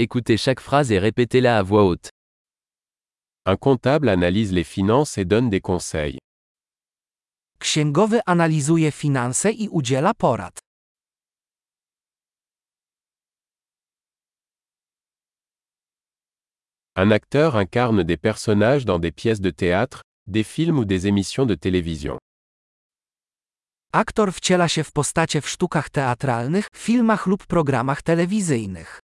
Écoutez chaque phrase et répétez-la à voix haute. Un comptable analyse les finances et donne des conseils. Księgowy analizuje finanse i udziela porad. Un acteur incarne des personnages dans des pièces de théâtre, des films ou des émissions de télévision. Aktor wciela się w postacie w sztukach teatralnych, filmach lub programach telewizyjnych.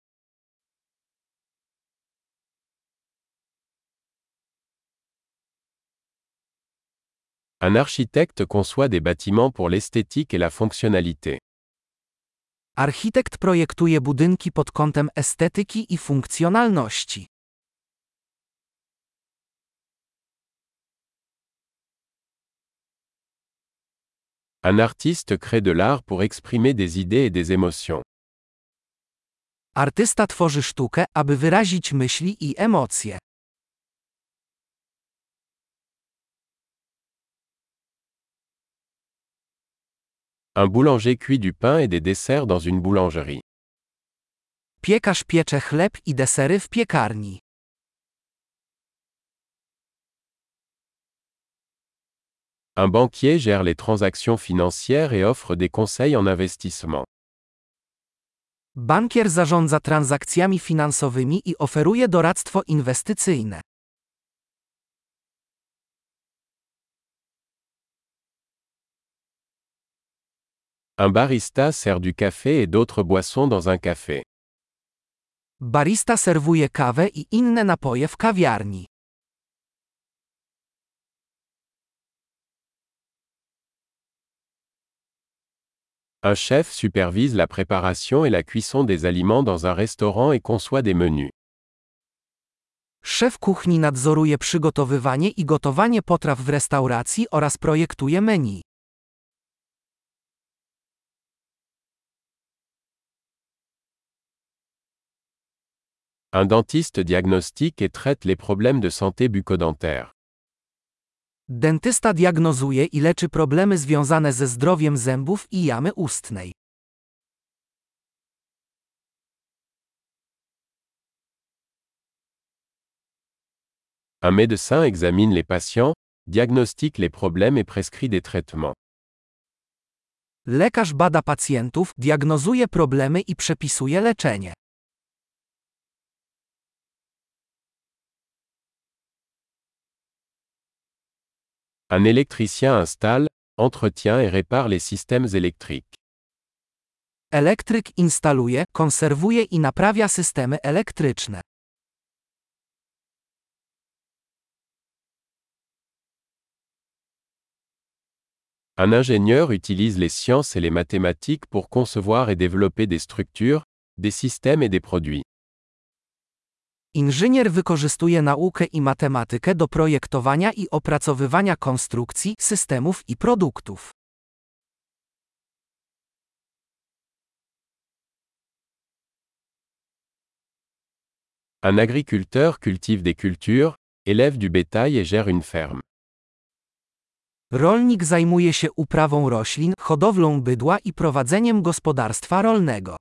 Un architecte conçoit des bâtiments pour l'esthétique et la fonctionnalité. Architekt projektuje budynki pod kątem estetyki i funkcjonalności. Un artiste crée de l'art pour exprimer des idées et des émotions. Artysta tworzy sztukę, aby wyrazić myśli i emocje. Un boulanger cuit du pain et des desserts dans une boulangerie. Piekarz piecze chleb i desery w piekarni. Un banquier gère les transactions financières et offre des conseils en investissement. Bankier zarządza transakcjami finansowymi i oferuje doradztwo inwestycyjne. Un barista sert du café et d'autres boissons dans un café. Barista serwuje kawę i inne napoje w kawiarni. Un chef supervise la préparation et la cuisson des aliments dans un restaurant et conçoit des menus. Szef kuchni nadzoruje przygotowywanie i gotowanie potraw w restauracji oraz projektuje menu. Un dentiste diagnostique et traite les problèmes de santé bucco-dentaire. Dentysta diagnozuje i leczy problemy związane ze zdrowiem zębów i jamy ustnej. Un médecin examine les patients, diagnostique les problèmes et prescrit des traitements. Lekarz bada pacjentów, diagnozuje problemy i przepisuje leczenie. Un électricien installe, entretient et répare les systèmes électriques. Elektryk instaluje, konserwuje i naprawia systemy elektryczne. Un ingénieur utilise les sciences et les mathématiques pour concevoir et développer des structures, des systèmes et des produits. Inżynier wykorzystuje naukę i matematykę do projektowania i opracowywania konstrukcji, systemów i produktów. Un agriculteur cultive des cultures, élève du bétail et gère une ferme. Rolnik zajmuje się uprawą roślin, hodowlą bydła i prowadzeniem gospodarstwa rolnego.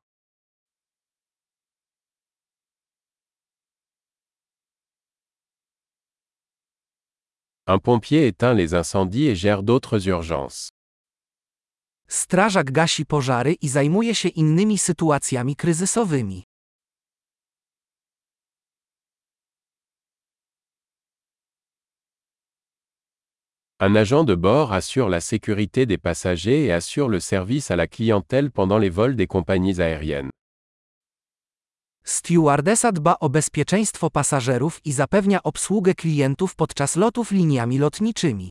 Un pompier éteint les incendies et gère d'autres urgences. Strażak gasi pożary i zajmuje się innymi sytuacjami kryzysowymi. Un agent de bord assure la sécurité des passagers et assure le service à la clientèle pendant les vols des compagnies aériennes. Stewardesa dba o bezpieczeństwo pasażerów i zapewnia obsługę klientów podczas lotów liniami lotniczymi.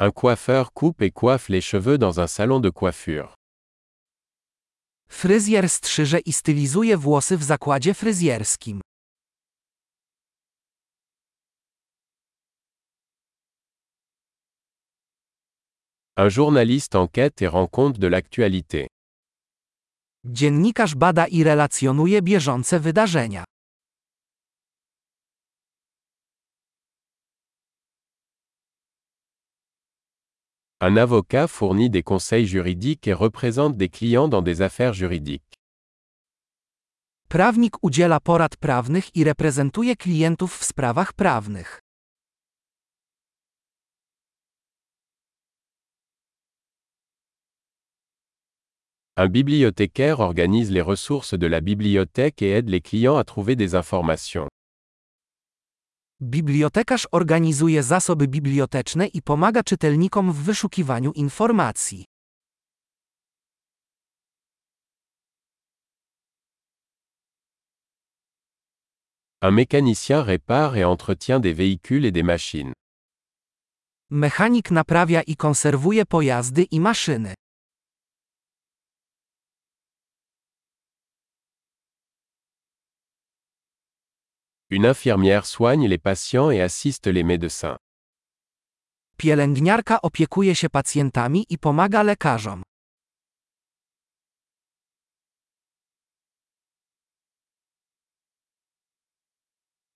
Un coiffeur coupe et coiffe les cheveux dans un salon de coiffure. Fryzjer strzyże i stylizuje włosy w zakładzie fryzjerskim. Un journaliste enquête et rend compte de l'actualité. Dziennikarz bada i relacjonuje bieżące wydarzenia. Un avocat fournit des conseils juridiques et représente des clients dans des affaires juridiques. Prawnik udziela porad prawnych i reprezentuje klientów w sprawach prawnych. Un bibliothécaire organise les ressources de la bibliothèque et aide les clients à trouver des informations. Bibliotekarz organizuje zasoby biblioteczne i pomaga czytelnikom w wyszukiwaniu informacji. Un mécanicien répare et entretient des véhicules et des machines. Mechanik naprawia i konserwuje pojazdy i maszyny. Une infirmière soigne les patients et assiste les médecins. Pielęgniarka opiekuje się pacjentami i pomaga lekarzom.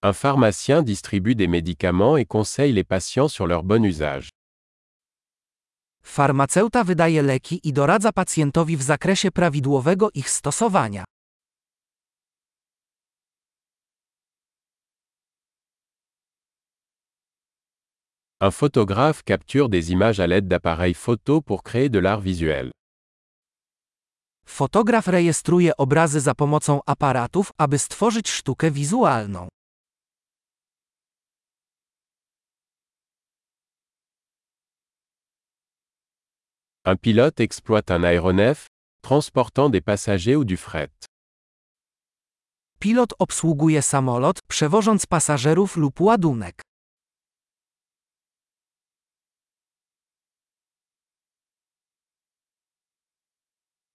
Un pharmacien distribue des médicaments et conseille les patients sur leur bon usage. Farmaceuta wydaje leki i doradza pacjentowi w zakresie prawidłowego ich stosowania. Un photographe capture des images à l'aide d'appareils photo pour créer de l'art visuel. Fotograf rejestruje obrazy za pomocą aparatów, aby stworzyć sztukę wizualną. Un pilote exploite un aéronef, transportant des passagers ou du fret. Pilot obsługuje samolot, przewożąc pasażerów lub ładunek.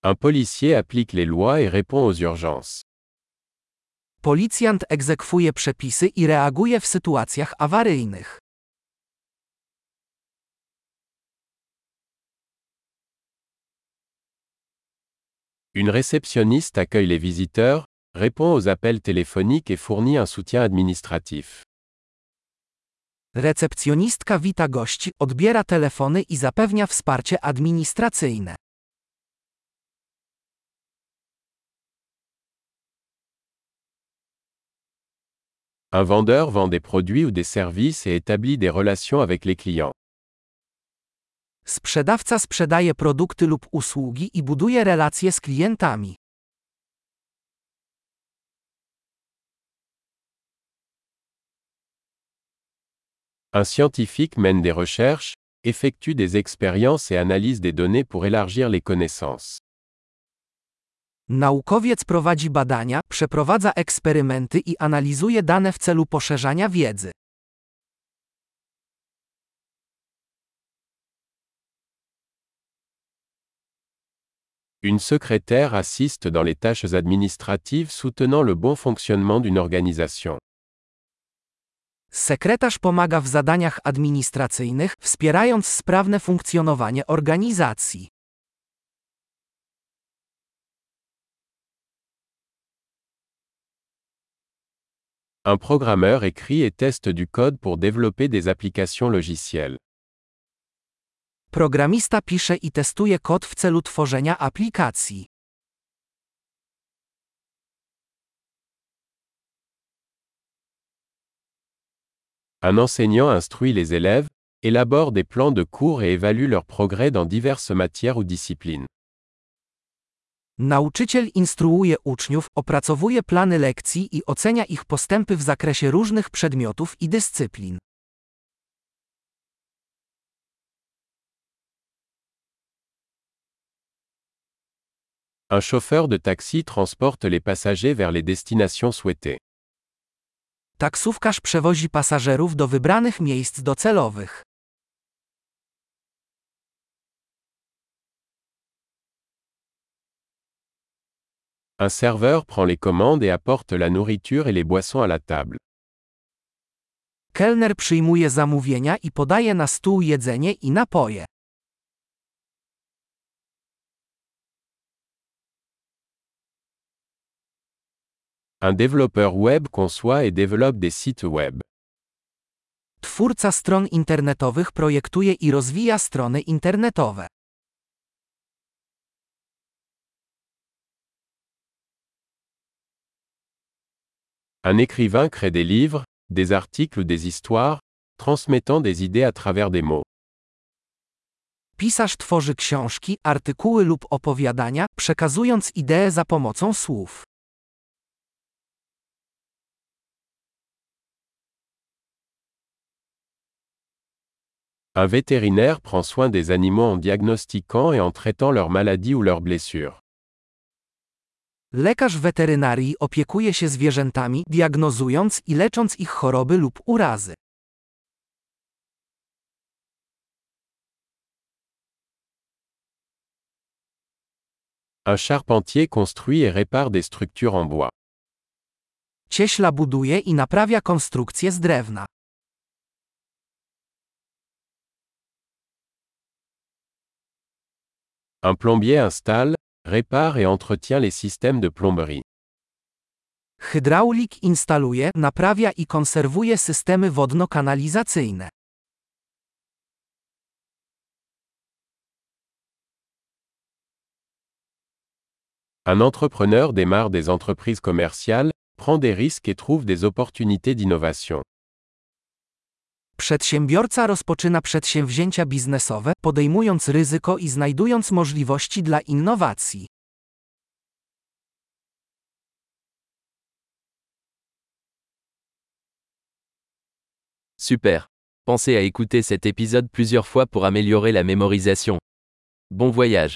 Un policier applique les lois et répond aux urgences. Policjant egzekwuje przepisy i reaguje w sytuacjach awaryjnych. Une réceptionniste accueille les visiteurs, répond aux appels téléphoniques et fournit un soutien administratif. Recepcjonistka wita gości, odbiera telefony i zapewnia wsparcie administracyjne. Un vendeur vend des produits ou des services et établit des relations avec les clients. Sprzedawca sprzedaje produkty lub usługi i buduje relacje z klientami. Un scientifique mène des recherches, effectue des expériences et analyse des données pour élargir les connaissances. Naukowiec prowadzi badania, przeprowadza eksperymenty i analizuje dane w celu poszerzania wiedzy. Une secrétaire assiste dans les tâches administratives soutenant le bon fonctionnement d'une organisation. Sekretarz pomaga w zadaniach administracyjnych, wspierając sprawne funkcjonowanie organizacji. Un programmeur écrit et teste du code pour développer des applications logicielles. Programista pisze i testuje kod w celu tworzenia aplikacji. Un enseignant instruit les élèves, élabore des plans de cours et évalue leur progrès dans diverses matières ou disciplines. Nauczyciel instruuje uczniów, opracowuje plany lekcji i ocenia ich postępy w zakresie różnych przedmiotów i dyscyplin. Un chauffeur de taxi transporte les passagers vers les destinations souhaitées. Taksówkarz przewozi pasażerów do wybranych miejsc docelowych. Un serveur prend les commandes et apporte la nourriture et les boissons à la table. Kelner przyjmuje zamówienia i podaje na stół jedzenie i napoje. Un développeur web conçoit et développe des sites web. Twórca stron internetowych projektuje i rozwija strony internetowe. Un écrivain crée des livres, des articles ou des histoires, transmettant des idées à travers des mots. Pisarz tworzy książki, artykuły lub opowiadania, przekazując idee za pomocą słów. Un vétérinaire prend soin des animaux en diagnostiquant et en traitant leurs maladies ou leurs blessures. Lekarz weterynarii opiekuje się zwierzętami, diagnozując i lecząc ich choroby lub urazy. Un charpentier construit et répare des structures en bois. Cieśla buduje i naprawia konstrukcje z drewna. Un plombier installe, répare et entretient les systèmes de plomberie. Hydraulik instaluje, naprawia i konserwuje systemy wodno-kanalizacyjne. Un entrepreneur démarre des entreprises commerciales, prend des risques et trouve des opportunités d'innovation. Przedsiębiorca rozpoczyna przedsięwzięcia biznesowe, podejmując ryzyko i znajdując możliwości dla innowacji. Super. Pensez à écouter cet épisode plusieurs fois pour améliorer la mémorisation. Bon voyage.